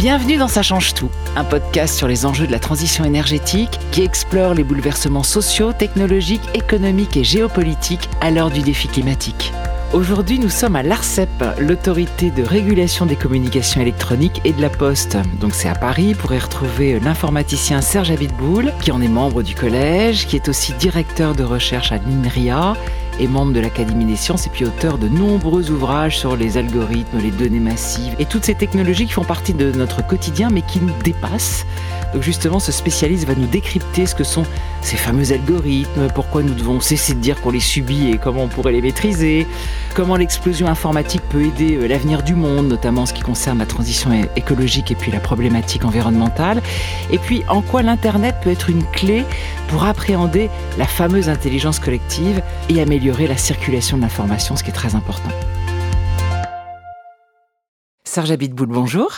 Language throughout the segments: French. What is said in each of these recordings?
Bienvenue dans Ça change tout, un podcast sur les enjeux de la transition énergétique qui explore les bouleversements sociaux, technologiques, économiques et géopolitiques à l'heure du défi climatique. Aujourd'hui, nous sommes à l'ARCEP, l'autorité de régulation des communications électroniques et de la poste. Donc c'est à Paris, pour y retrouver l'informaticien Serge Abitboul, qui en est membre du collège, qui est aussi directeur de recherche à l'INRIA et membre de l'Académie des sciences et puis auteur de nombreux ouvrages sur les algorithmes, les données massives et toutes ces technologies qui font partie de notre quotidien mais qui nous dépassent. Donc justement, ce spécialiste va nous décrypter ce que sont ces fameux algorithmes, pourquoi nous devons cesser de dire qu'on les subit et comment on pourrait les maîtriser, comment l'explosion informatique peut aider euh, l'avenir du monde, notamment en ce qui concerne la transition écologique et puis la problématique environnementale, et puis en quoi l'Internet peut être une clé pour appréhender la fameuse intelligence collective et améliorer la circulation de l'information, ce qui est très important. Serge Abitboul, bonjour.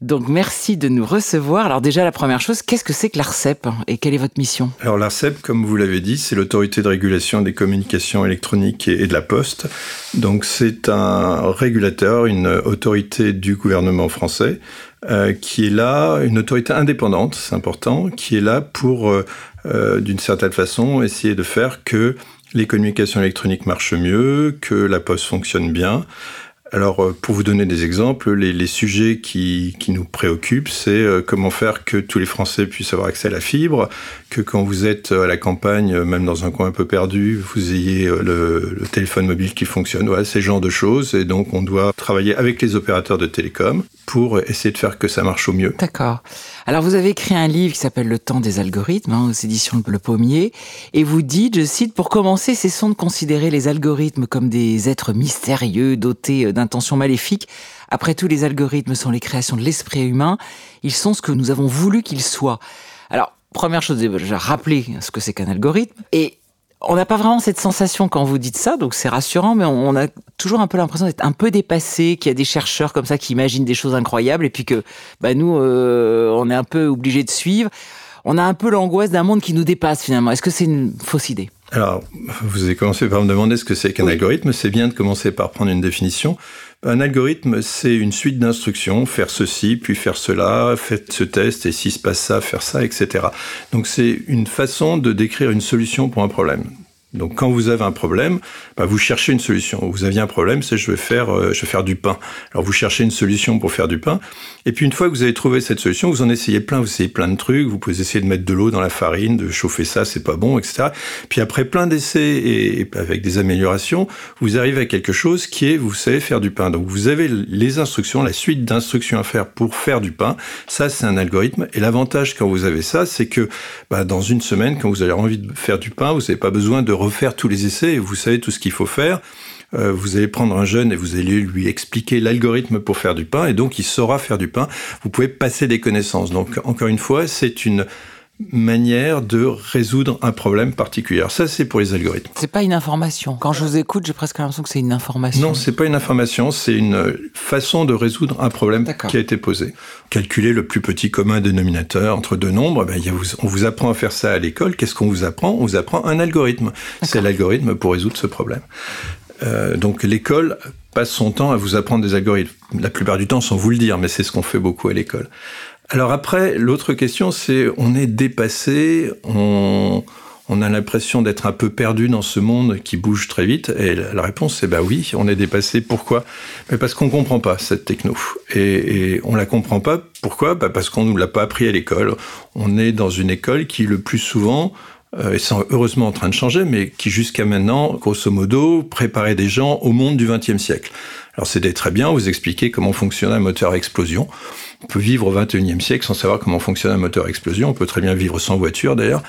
Donc merci de nous recevoir. Alors déjà la première chose, qu'est-ce que c'est que l'ARCEP et quelle est votre mission? Alors l'ARCEP, comme vous l'avez dit, c'est l'autorité de régulation des communications électroniques et de la poste. Donc c'est un régulateur, une autorité du gouvernement français euh, qui est là, une autorité indépendante, c'est important, qui est là pour, euh, euh, d'une certaine façon, essayer de faire que les communications électroniques marchent mieux, que la poste fonctionne bien. Alors, euh, pour vous donner des exemples, les, sujets qui, nous préoccupent, c'est euh, comment faire que tous les Français puissent avoir accès à la fibre, que quand vous êtes à la campagne, même dans un coin un peu perdu, vous ayez euh, le, téléphone mobile qui fonctionne. Voilà, ces genres de choses. Et donc, on doit travailler avec les opérateurs de télécom pour essayer de faire que ça marche au mieux. D'accord. Alors, vous avez écrit un livre qui s'appelle Le temps des algorithmes, hein, aux éditions Le Pommier, et vous dites, je cite, pour commencer, cessons de considérer les algorithmes comme des êtres mystérieux dotés d'intentions maléfiques. Après tout, les algorithmes sont les créations de l'esprit humain. Ils sont ce que nous avons voulu qu'ils soient. Alors, première chose, j'ai rappelé ce que c'est qu'un algorithme. Et on n'a pas vraiment cette sensation quand vous dites ça, donc c'est rassurant, mais on a toujours un peu l'impression d'être un peu dépassé, qu'il y a des chercheurs comme ça qui imaginent des choses incroyables, et puis que bah, nous, euh, on est un peu obligés de suivre. On a un peu l'angoisse d'un monde qui nous dépasse finalement. Est-ce que c'est une fausse idée? Alors, vous avez commencé par me demander ce que c'est qu'un algorithme. C'est bien de commencer par prendre une définition. Un algorithme, c'est une suite d'instructions, faire ceci, puis faire cela, faites ce test, et si se passe ça, faire ça, etc. Donc c'est une façon de décrire une solution pour un problème. Donc quand vous avez un problème, bah, vous cherchez une solution. Vous aviez un problème, c'est je vais faire euh, je vais faire du pain. Alors vous cherchez une solution pour faire du pain. Et puis une fois que vous avez trouvé cette solution, vous en essayez plein, vous essayez plein de trucs. Vous pouvez essayer de mettre de l'eau dans la farine, de chauffer ça, c'est pas bon, etc. Puis après plein d'essais et, avec des améliorations, vous arrivez à quelque chose qui est vous savez faire du pain. Donc vous avez les instructions, la suite d'instructions à faire pour faire du pain. Ça c'est un algorithme. Et l'avantage quand vous avez ça, c'est que bah, dans une semaine, quand vous avez envie de faire du pain, vous n'avez pas besoin de refaire tous les essais et vous savez tout ce qu'il faut faire. Euh, vous allez prendre un jeune et vous allez lui expliquer l'algorithme pour faire du pain et donc il saura faire du pain. Vous pouvez passer des connaissances. Donc encore une fois, c'est une manière de résoudre un problème particulier. ça, c'est pour les algorithmes. C'est pas une information. Quand je vous écoute, j'ai presque l'impression que c'est une information. Non, c'est pas une information, c'est une façon de résoudre un problème qui a été posé. Calculer le plus petit commun dénominateur entre deux nombres, ben, on vous apprend à faire ça à l'école. Qu'est-ce qu'on vous apprend? On vous apprend un algorithme. C'est l'algorithme pour résoudre ce problème. Euh, donc l'école passe son temps à vous apprendre des algorithmes. La plupart du temps sans vous le dire, mais c'est ce qu'on fait beaucoup à l'école. Alors après, l'autre question, c'est on est dépassé, on, a l'impression d'être un peu perdu dans ce monde qui bouge très vite. Et la réponse, c'est bah oui, on est dépassé. Pourquoi? Mais Parce qu'on comprend pas cette techno. Et, et on la comprend pas. Pourquoi? Bah Parce qu'on nous l'a pas appris à l'école. On est dans une école qui, le plus souvent, euh, et c'est heureusement en train de changer, mais qui jusqu'à maintenant, grosso modo, préparait des gens au monde du XXe siècle. Alors c'était très bien, vous expliquer comment fonctionne un moteur à explosion. On peut vivre au XXIe siècle sans savoir comment fonctionne un moteur à explosion. On peut très bien vivre sans voiture d'ailleurs.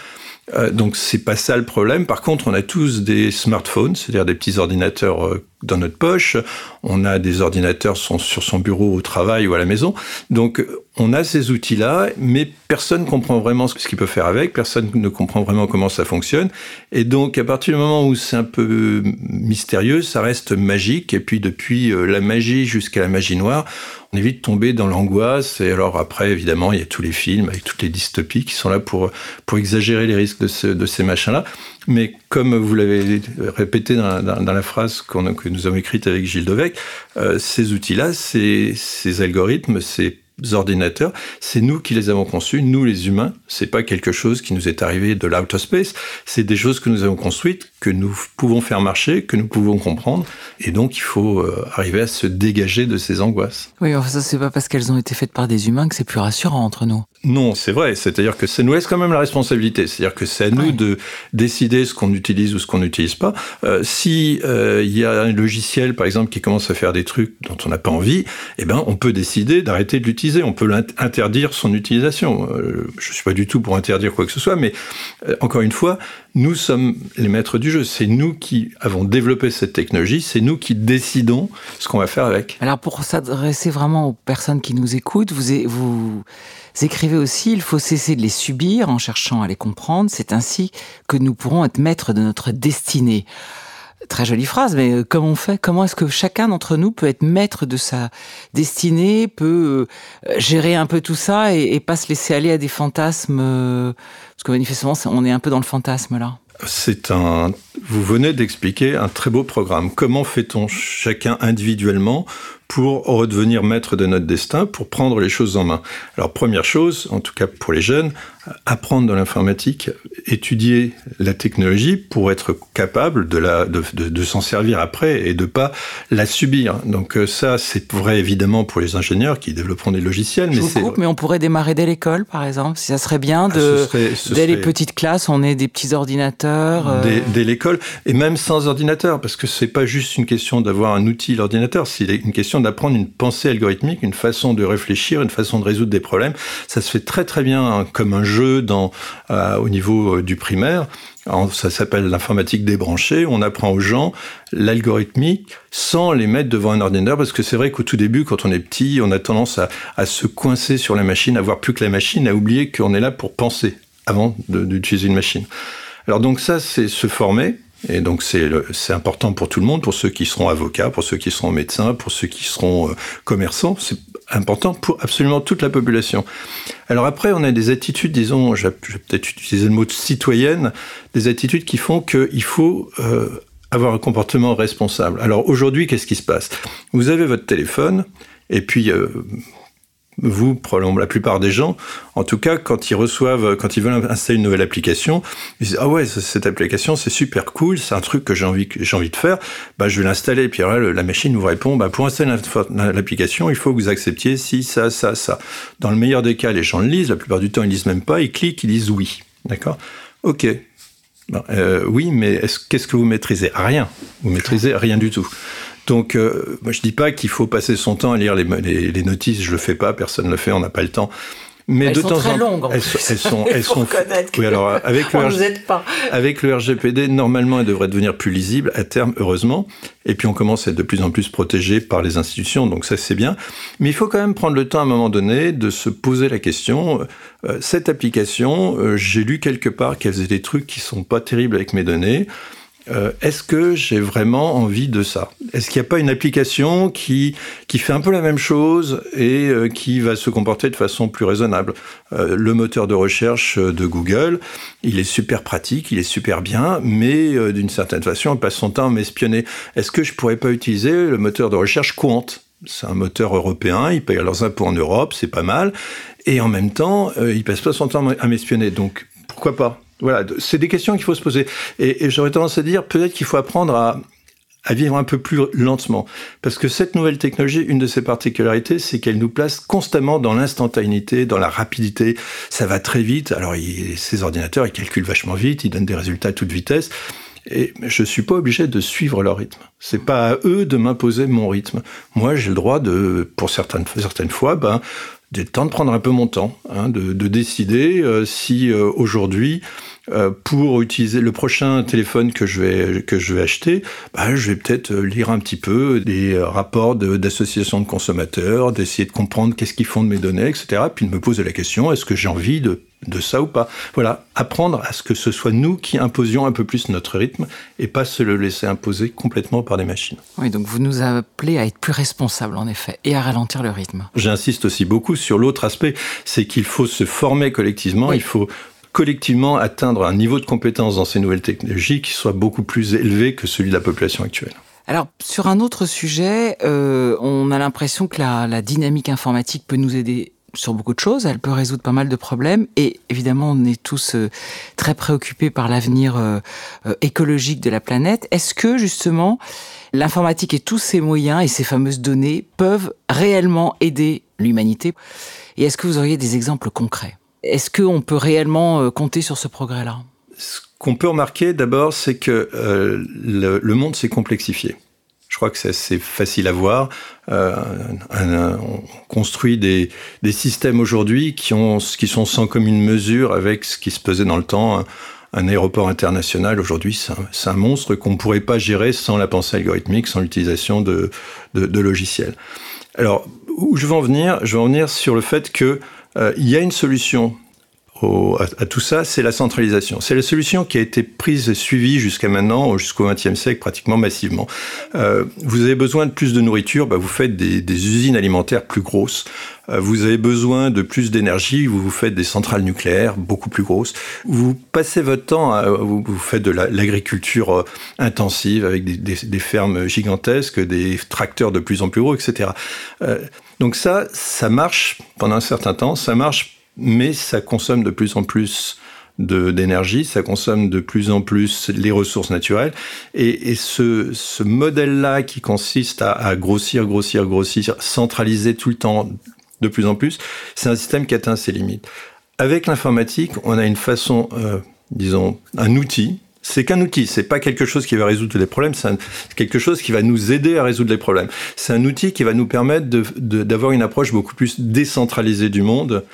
Euh, donc c'est pas ça le problème. Par contre, on a tous des smartphones, c'est-à-dire des petits ordinateurs euh, dans notre poche. On a des ordinateurs sur son bureau au travail ou à la maison. Donc on a ces outils-là, mais personne ne comprend vraiment ce qu'il peut faire avec, personne ne comprend vraiment comment ça fonctionne. Et donc à partir du moment où c'est un peu mystérieux, ça reste magique. Et puis depuis euh, la magie jusqu'à la magie noire, on évite de tomber dans l'angoisse. Et alors après, évidemment, il y a tous les films avec toutes les dystopies qui sont là pour, pour exagérer les risques de, de ces machins-là. Mais comme vous l'avez répété dans, la phrase que nous avons écrite avec Gilles Dovec, euh, ces outils-là, ces, ces algorithmes, ces ordinateurs, c'est nous qui les avons conçus, nous les humains. C'est pas quelque chose qui nous est arrivé de l'outer space. C'est des choses que nous avons construites, que nous pouvons faire marcher, que nous pouvons comprendre. Et donc, il faut euh, arriver à se dégager de ces angoisses. Oui, enfin, ça, c'est pas parce qu'elles ont été faites par des humains que c'est plus rassurant entre nous. Non, c'est vrai. C'est-à-dire que ça nous laisse quand même la responsabilité? C'est-à-dire que c'est à nous de décider ce qu'on utilise ou ce qu'on n'utilise pas. Euh, si euh, il y a un logiciel, par exemple, qui commence à faire des trucs dont on n'a pas envie, eh ben, on peut décider d'arrêter de l'utiliser. On peut interdire son utilisation. Euh, je suis pas du tout pour interdire quoi que ce soit, mais euh, encore une fois, nous sommes les maîtres du jeu. C'est nous qui avons développé cette technologie. C'est nous qui décidons ce qu'on va faire avec. Alors, pour s'adresser vraiment aux personnes qui nous écoutent, vous, vous écrivez aussi, il faut cesser de les subir en cherchant à les comprendre. C'est ainsi que nous pourrons être maîtres de notre destinée. Très jolie phrase, mais euh, comment on fait? Comment est-ce que chacun d'entre nous peut être maître de sa destinée, peut euh, gérer un peu tout ça et, pas se laisser aller à des fantasmes euh, Parce que manifestement, on est un peu dans le fantasme là. C'est un. Vous venez d'expliquer un très beau programme. Comment fait-on chacun individuellement pour redevenir maître de notre destin, pour prendre les choses en main? Alors première chose, en tout cas pour les jeunes, apprendre de l'informatique, étudier la technologie pour être capable de, la, de, de, s'en servir après et de pas la subir. Donc euh, ça, c'est vrai évidemment pour les ingénieurs qui développeront des logiciels. Je mais, mais on pourrait démarrer dès l'école, par exemple. Si ça serait bien ah, de, dès les petites classes, on ait des petits ordinateurs. Euh. Dès, dès l'école et même sans ordinateur, parce que c'est pas juste une question d'avoir un outil, l'ordinateur, c'est une question d'apprendre une pensée algorithmique, une façon de réfléchir, une façon de résoudre des problèmes. Ça se fait très très bien hein, comme un jeu dans, euh, au niveau euh, du primaire. ça s'appelle l'informatique débranchée. On apprend aux gens l'algorithmique sans les mettre devant un ordinateur parce que c'est vrai qu'au tout début, quand on est petit, on a tendance à, se coincer sur la machine, à voir plus que la machine, à oublier qu'on est là pour penser avant d'utiliser une machine. Alors donc ça, c'est se former. Et donc c'est important pour tout le monde, pour ceux qui seront avocats, pour ceux qui seront médecins, pour ceux qui seront euh, commerçants. Important pour absolument toute la population. Alors après, on a des attitudes, disons, je vais peut-être utiliser le mot citoyenne, des attitudes qui font qu'il faut euh, avoir un comportement responsable. Alors aujourd'hui, qu'est-ce qui se passe? Vous avez votre téléphone, et puis euh, vous, la plupart des gens, en tout cas, quand ils reçoivent, quand ils veulent installer une nouvelle application, ils disent ah ouais, cette application c'est super cool, c'est un truc que j'ai envie, envie de faire, bah je vais l'installer. Puis là, la machine vous répond, bah pour installer l'application, il faut que vous acceptiez si ça, ça, ça. Dans le meilleur des cas, les gens le lisent. La plupart du temps, ils lisent même pas, ils cliquent, ils disent oui. D'accord? Ok. Euh, oui, mais qu'est-ce que vous maîtrisez? Rien. Vous maîtrisez rien du tout. Donc, euh, moi, je dis pas qu'il faut passer son temps à lire les, les, notices. Je le fais pas, personne ne le fait, on n'a pas le temps. Mais elles de sont temps très en longues. elles, elles, sont, elles sont. Oui, alors avec le, RG... pas. avec le RGPD, normalement, elles devraient devenir plus lisibles à terme, heureusement. Et puis on commence à être de plus en plus protégé par les institutions, donc ça c'est bien. Mais il faut quand même prendre le temps à un moment donné de se poser la question. Euh, cette application, euh, j'ai lu quelque part qu'elle faisait des trucs qui sont pas terribles avec mes données. Euh, est-ce que j'ai vraiment envie de ça? Est-ce qu'il n'y a pas une application qui, fait un peu la même chose et euh, qui va se comporter de façon plus raisonnable? Euh, Le moteur de recherche de Google, il est super pratique, il est super bien, mais d'une certaine façon, il passe son temps à m'espionner. Est-ce que je pourrais pas utiliser le moteur de recherche Quant? C'est un moteur européen, il paye leurs impôts en Europe, c'est pas mal. Et en même temps, il passe pas son temps à m'espionner. Donc, pourquoi pas? Voilà, c'est des questions qu'il faut se poser. Et, j'aurais tendance à dire peut-être qu'il faut apprendre à, vivre un peu plus lentement. Parce que cette nouvelle technologie, une de ses particularités, c'est qu'elle nous place constamment dans l'instantanéité, dans la rapidité. Ça va très vite. Alors, ces ordinateurs, ils calculent vachement vite, ils donnent des résultats à toute vitesse. Et je suis pas obligé de suivre leur rythme. C'est pas à eux de m'imposer mon rythme. Moi, j'ai le droit de, pour certaines, certaines fois, ben, de temps de prendre un peu mon temps, hein, de, de, décider euh, si euh, aujourd'hui pour utiliser le prochain téléphone que je vais, que je vais acheter, bah, je vais peut-être euh, lire un petit peu des euh, rapports d'associations de, consommateurs, d'essayer de comprendre qu'est-ce qu'ils font de mes données, etc. Puis de me poser la question, est-ce que j'ai envie de, de ça ou pas? Voilà, apprendre à ce que ce soit nous qui imposions un peu plus notre rythme et pas se le laisser imposer complètement par des machines. Oui, donc vous nous appelez à être plus responsables en effet et à ralentir le rythme. J'insiste aussi beaucoup sur l'autre aspect, c'est qu'il faut se former collectivement, il faut collectivement atteindre un niveau de compétence dans ces nouvelles technologies qui soit beaucoup plus élevé que celui de la population actuelle. Alors, sur un autre sujet, euh, on a l'impression que la, dynamique informatique peut nous aider sur beaucoup de choses, elle peut résoudre pas mal de problèmes et évidemment on est tous euh, très préoccupés par l'avenir euh, écologique de la planète. Est-ce que justement l'informatique et tous ces moyens et ces fameuses données peuvent réellement aider l'humanité? Et est-ce que vous auriez des exemples concrets? Est-ce qu'on peut réellement compter sur ce progrès-là? Qu'on peut remarquer d'abord, c'est que euh, le, monde s'est complexifié. Je crois que c'est facile à voir. Euh, on construit des, systèmes aujourd'hui qui, sont sans commune mesure avec ce qui se pesait dans le temps. Un, aéroport international aujourd'hui, c'est un, monstre qu'on ne pourrait pas gérer sans la pensée algorithmique, sans l'utilisation de, logiciels. Alors, où je veux en venir? Je veux en venir sur le fait qu'il euh, y a une solution à, tout ça, c'est la centralisation. C'est la solution qui a été prise et suivie jusqu'à maintenant, jusqu'au XXe siècle, pratiquement massivement. Euh, vous avez besoin de plus de nourriture, bah vous faites des, usines alimentaires plus grosses. Euh, vous avez besoin de plus d'énergie, vous faites des centrales nucléaires beaucoup plus grosses. Vous passez votre temps, à, vous, faites de l'agriculture intensive avec des, fermes gigantesques, des tracteurs de plus en plus gros, etc. donc ça, ça marche pendant un certain temps, ça marche mais ça consomme de plus en plus d'énergie, ça consomme de plus en plus les ressources naturelles. Et, ce, modèle-là qui consiste à, grossir, grossir, grossir, centraliser tout le temps de plus en plus, c'est un système qui atteint ses limites. Avec l'informatique, on a une façon, euh, disons, un outil. C'est qu'un outil, c'est pas quelque chose qui va résoudre les problèmes, c'est quelque chose qui va nous aider à résoudre les problèmes. C'est un outil qui va nous permettre d'avoir une approche beaucoup plus décentralisée du monde,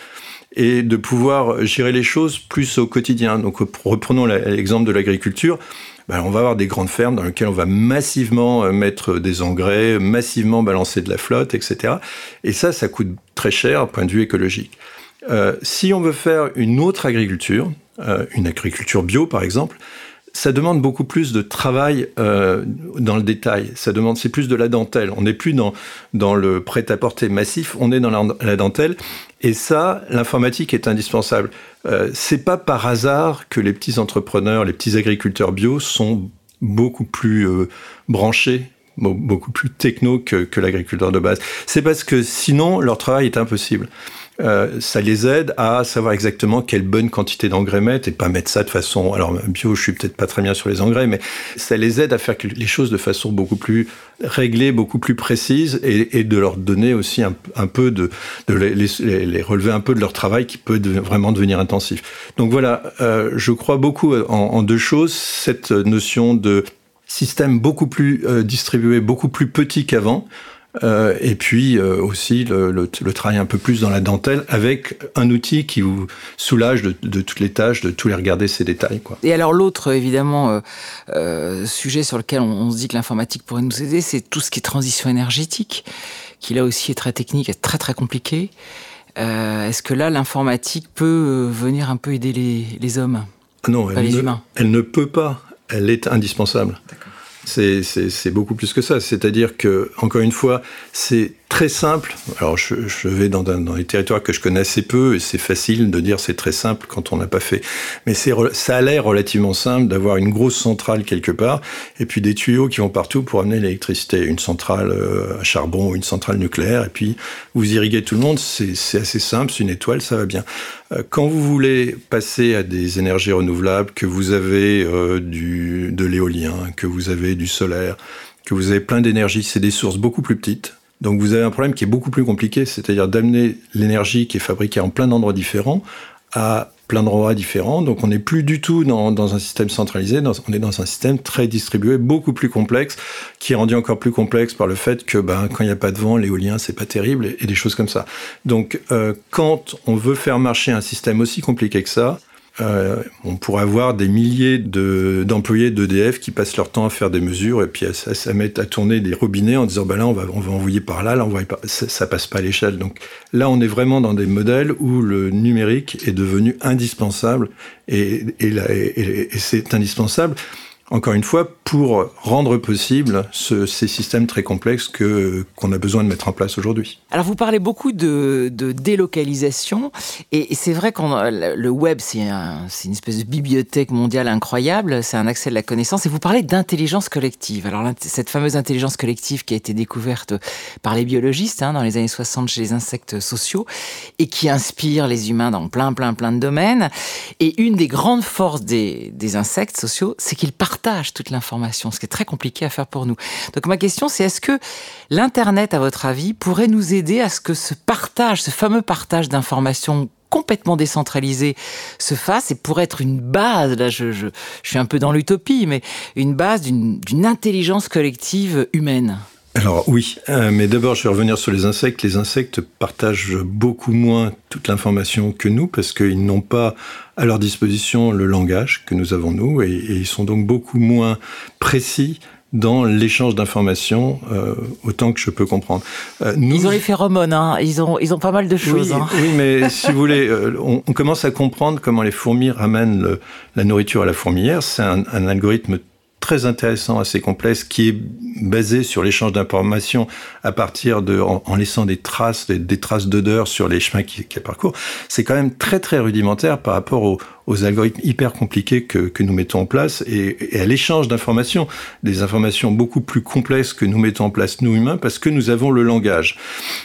et de pouvoir gérer les choses plus au quotidien. Donc reprenons l'exemple de l'agriculture. Ben, on va avoir des grandes fermes dans lesquelles on va massivement euh, mettre des engrais, massivement balancer de la flotte, etc. Et ça, ça coûte très cher point de vue écologique. Euh, si on veut faire une autre agriculture, euh, une agriculture bio par exemple, ça demande beaucoup plus de travail euh, dans le détail. Ça demande, c'est plus de la dentelle. On n'est plus dans, dans le prêt-à-porter massif, on est dans la, dentelle. Et ça, l'informatique est indispensable. Euh, c'est pas par hasard que les petits entrepreneurs, les petits agriculteurs bio sont beaucoup plus euh, branchés beaucoup plus techno que, que l'agriculteur de base. C'est parce que sinon, leur travail est impossible. Euh, ça les aide à savoir exactement quelle bonne quantité d'engrais mettre et pas mettre ça de façon. Alors bio, je suis peut-être pas très bien sur les engrais, mais ça les aide à faire les choses de façon beaucoup plus réglée, beaucoup plus précise et, de leur donner aussi un, peu de, de les, relever un peu de leur travail qui peut vraiment devenir intensif. Donc voilà, euh, je crois beaucoup en, deux choses cette notion de système beaucoup plus euh, distribué, beaucoup plus petit qu'avant. Euh, et puis euh, aussi le, le, le, travail un peu plus dans la dentelle avec un outil qui vous soulage de, de toutes les tâches, de tous les regarder ces détails. Quoi. Et alors l'autre évidemment euh, sujet sur lequel on, on se dit que l'informatique pourrait nous aider, c'est tout ce qui est transition énergétique, qui là aussi est très technique et très très compliqué. Est-ce que là l'informatique peut venir un peu aider les, les hommes? Non, elle, les humains. elle ne peut pas. Elle est indispensable. C'est beaucoup plus que ça. C'est-à-dire que, encore une fois, c'est très simple. Alors, je, je vais dans, dans, les territoires que je connais assez peu, et c'est facile de dire c'est très simple quand on n'a pas fait. Mais ça a l'air relativement simple d'avoir une grosse centrale quelque part, et puis des tuyaux qui vont partout pour amener l'électricité. Une centrale euh, à charbon ou une centrale nucléaire, et puis vous irriguez tout le monde. C'est assez simple, c'est une étoile, ça va bien. Euh, quand vous voulez passer à des énergies renouvelables, que vous avez euh, du, de l'éolien, que vous avez du solaire, que vous avez plein d'énergie, c'est des sources beaucoup plus petites donc vous avez un problème qui est beaucoup plus compliqué, c'est-à-dire d'amener l'énergie qui est fabriquée en plein d'endroits différents à plein d'endroits différents. Donc on n'est plus du tout dans, un système centralisé, on est dans un système très distribué, beaucoup plus complexe, qui est rendu encore plus complexe par le fait que ben, quand il n'y a pas de vent, l'éolien, c'est pas terrible, et, des choses comme ça. Donc euh, quand on veut faire marcher un système aussi compliqué que ça, euh, on pourrait avoir des milliers d'employés d'EDF qui passent leur temps à faire des mesures et puis à, à, mettre à tourner des robinets en disant bah là on va on va envoyer par là, là on va ça, passe pas à l'échelle. Donc là on est vraiment dans des modèles où le numérique est devenu indispensable et, et, et c'est indispensable encore une fois, pour rendre possible ces systèmes très complexes que qu'on a besoin de mettre en place aujourd'hui. Alors vous parlez beaucoup de, délocalisation et, c'est vrai que le web c'est une espèce de bibliothèque mondiale incroyable, c'est un accès de la connaissance et vous parlez d'intelligence collective. Alors cette fameuse intelligence collective qui a été découverte par les biologistes hein, dans les années 60 chez les insectes sociaux et qui inspire les humains dans plein plein plein de domaines. Et une des grandes forces des, des insectes sociaux, c'est qu'ils partent partage toute l'information, ce qui est très compliqué à faire pour nous. Donc ma question, c'est est-ce que l'Internet, à votre avis, pourrait nous aider à ce que ce partage, ce fameux partage d'informations complètement décentralisé se fasse et pourrait être une base, là je, suis un peu dans l'utopie, mais une base d'une intelligence collective humaine? Alors oui, euh, mais d'abord je vais revenir sur les insectes. Les insectes partagent beaucoup moins toute l'information que nous parce qu'ils n'ont pas à leur disposition le langage que nous avons nous et, ils sont donc beaucoup moins précis dans l'échange d'informations, euh, autant que je peux comprendre. Euh, nous... Ils ont les phéromones, hein. ils, ont, ils ont pas mal de choses. Oui, hein. oui mais si vous voulez, on, commence à comprendre comment les fourmis ramènent la nourriture à la fourmilière. C'est un, un algorithme très intéressant, assez complexe, qui est basé sur l'échange d'informations à partir de, en, laissant des traces, des, traces d'odeur sur les chemins qui parcourent. C'est quand même très très rudimentaire par rapport au, aux algorithmes hyper compliqués que, que nous mettons en place et, et à l'échange d'informations, des informations beaucoup plus complexes que nous mettons en place nous humains parce que nous avons le langage.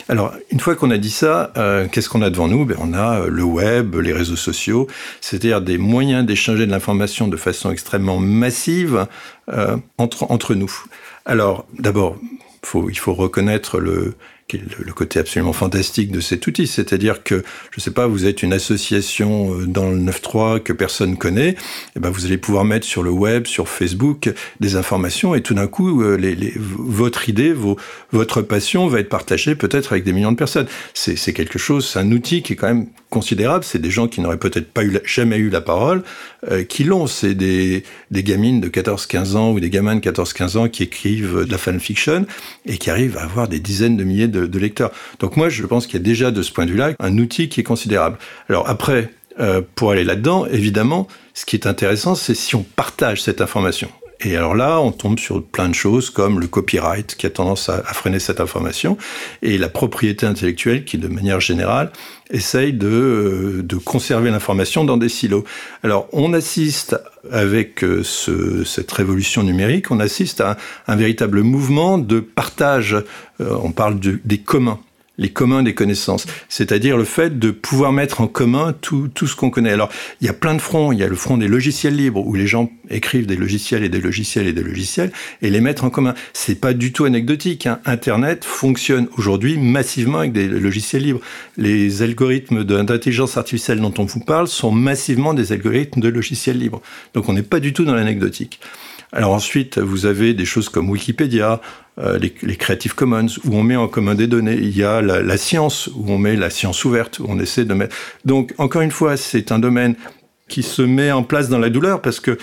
Alors, une fois qu'on a dit ça, euh, qu'est-ce qu'on a devant nous? Ben, On a euh, le web, les réseaux sociaux, c'est-à-dire des moyens d'échanger de l'information de façon extrêmement massive euh, entre, entre nous. Alors, d'abord, faut, il faut reconnaître le, le côté absolument fantastique de cet outil, c'est-à-dire que, je sais pas, vous êtes une association euh, dans le 9.3 que personne connaît, et eh ben vous allez pouvoir mettre sur le web, sur Facebook, des informations, et tout d'un coup, euh, votre idée, votre passion va être partagée peut-être avec des millions de personnes. C'est quelque chose, c'est un outil qui est quand même considérable. C'est des gens qui n'auraient peut-être pas eu jamais eu la parole, euh, qui l'ont. C'est des gamines de 14-15 ans ou des gamins de 14-15 ans qui écrivent de la fanfiction et qui arrivent à avoir des dizaines de milliers de, de lecteurs. Donc moi, je pense qu'il y a déjà de ce point de vue-là un outil qui est considérable. Alors après, euh, pour aller là-dedans, évidemment, ce qui est intéressant, c'est si on partage cette information. Et alors là, on tombe sur plein de choses comme le copyright qui a tendance à, freiner cette information et la propriété intellectuelle qui, de manière générale, essaye de, euh, de conserver l'information dans des silos. Alors, on assiste avec euh, ce, cette révolution numérique, on assiste à un, véritable mouvement de partage. Euh, on parle de, des communs les communs des connaissances, c'est-à-dire le fait de pouvoir mettre en commun tout, tout ce qu'on connaît. Alors, il y a plein de fronts. Il y a le front des logiciels libres, où les gens écrivent des logiciels et des logiciels et des logiciels, et les mettre en commun. C'est pas du tout anecdotique. Hein. Internet fonctionne aujourd'hui massivement avec des logiciels libres. Les algorithmes d'intelligence artificielle dont on vous parle sont massivement des algorithmes de logiciels libres. Donc, on n'est pas du tout dans l'anecdotique. Alors ensuite, vous avez des choses comme Wikipédia, euh, les, les, Creative Commons, où on met en commun des données. Il y a la, la, science, où on met la science ouverte, où on essaie de mettre... Donc, encore une fois, c'est un domaine qui se met en place dans la douleur parce que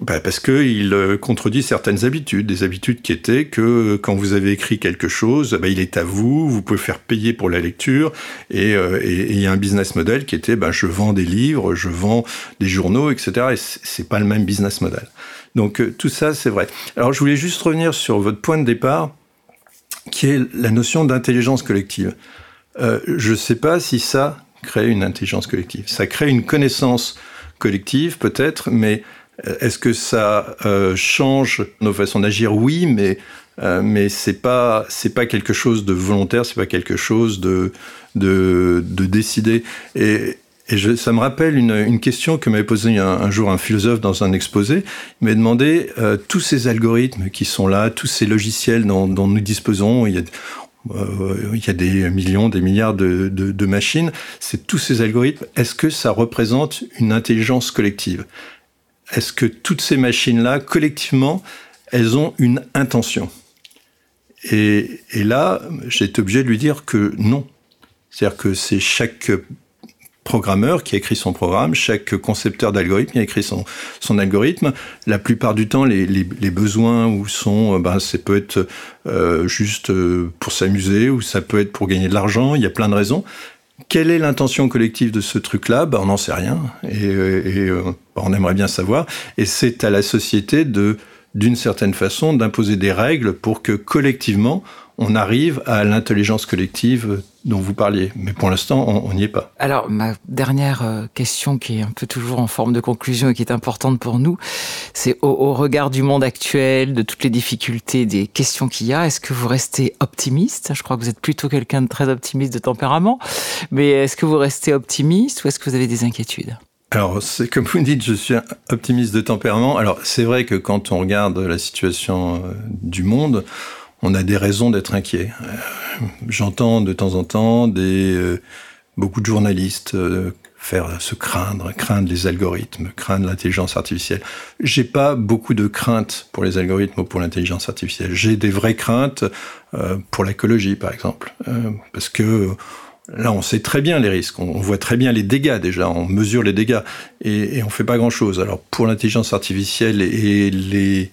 bah parce qu'il euh, contredit certaines habitudes, des habitudes qui étaient que euh, quand vous avez écrit quelque chose, bah, il est à vous, vous pouvez faire payer pour la lecture, et il y a un business model qui était bah, je vends des livres, je vends des journaux, etc. Et c'est pas le même business model. Donc euh, tout ça, c'est vrai. Alors je voulais juste revenir sur votre point de départ, qui est la notion d'intelligence collective. Euh, je ne sais pas si ça crée une intelligence collective. Ça crée une connaissance collective peut-être, mais euh, est-ce que ça change nos façons d'agir? Oui, mais mais c'est pas c'est pas quelque chose de volontaire, c'est pas quelque chose de de, de décidé. Et et je, ça me rappelle une, une question que m'avait posée un, jour un philosophe dans un exposé. Il m'a demandé euh, tous ces algorithmes qui sont là, tous ces logiciels dont, dont nous disposons. Il y a, euh, il y a des millions, des milliards de, de, de machines. C'est tous ces algorithmes. Est-ce que ça représente une intelligence collective? Est-ce que toutes ces machines-là, collectivement, elles ont une intention? Et, et là, j'ai été obligé de lui dire que non. C'est-à-dire que c'est chaque programmeur qui a écrit son programme, chaque concepteur d'algorithme qui a écrit son, son algorithme. La plupart du temps, les, les, besoins où sont, euh, ben, ça peut être euh, juste euh, pour s'amuser ou ça peut être pour gagner de l'argent. Il y a plein de raisons. Quelle est l'intention collective de ce truc-là? Ben, On n'en sait rien et, bah, on aimerait bien savoir. Et c'est à la société de, d'une certaine façon, d'imposer des règles pour que collectivement, on arrive à l'intelligence collective dont vous parliez. Mais pour l'instant, on n'y est pas. Alors, ma dernière euh, question, qui est un peu toujours en forme de conclusion et qui est importante pour nous, c'est au, regard du monde actuel, de toutes les difficultés, des questions qu'il y a, est-ce que vous restez optimiste? Je crois que vous êtes plutôt quelqu'un de très optimiste de tempérament, mais est-ce que vous restez optimiste ou est-ce que vous avez des inquiétudes? Alors, c'est comme vous dites, je suis optimiste de tempérament. Alors, c'est vrai que quand on regarde la situation euh, du monde, on a des raisons d'être inquiets. Euh, j'entends de temps en temps des, euh, beaucoup de journalistes euh, faire se craindre, craindre les algorithmes, craindre l'intelligence artificielle. J'ai pas beaucoup de craintes pour les algorithmes ou pour l'intelligence artificielle. J'ai des vraies craintes pour l'écologie, par exemple, parce que Là, on sait très bien les risques, on voit très bien les dégâts déjà, on mesure les dégâts et, et on fait pas grand-chose. Alors pour l'intelligence artificielle et les,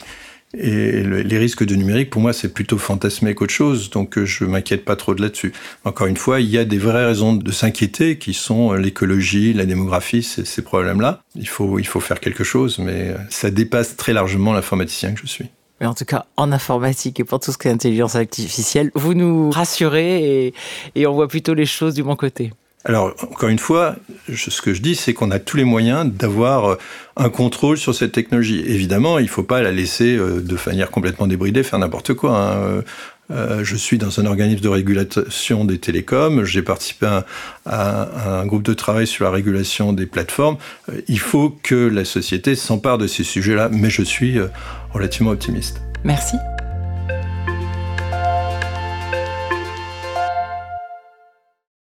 et les risques de numérique, pour moi, c'est plutôt fantasmé qu'autre chose, donc euh, je m'inquiète pas trop de là-dessus. Encore une fois, il y a des vraies raisons de s'inquiéter, qui sont euh, l'écologie, la démographie, ces problèmes-là. Il faut, il faut faire quelque chose, mais euh, ça dépasse très largement l'informaticien que je suis. Mais en tout cas, en informatique et pour tout ce qui est intelligence artificielle, vous nous rassurez et on voit plutôt les choses du bon côté. Alors, encore une fois, ce que je dis, c'est qu'on a tous les moyens d'avoir euh, un contrôle sur cette technologie. Évidemment, il ne faut pas la laisser euh, de manière complètement débridée faire n'importe quoi. Hein. Euh, je suis dans un organisme de régulation des télécoms. J'ai participé à, un groupe de travail sur la régulation des plateformes. il faut que la société s'empare de ces sujets-là, mais je suis relativement optimiste. Merci.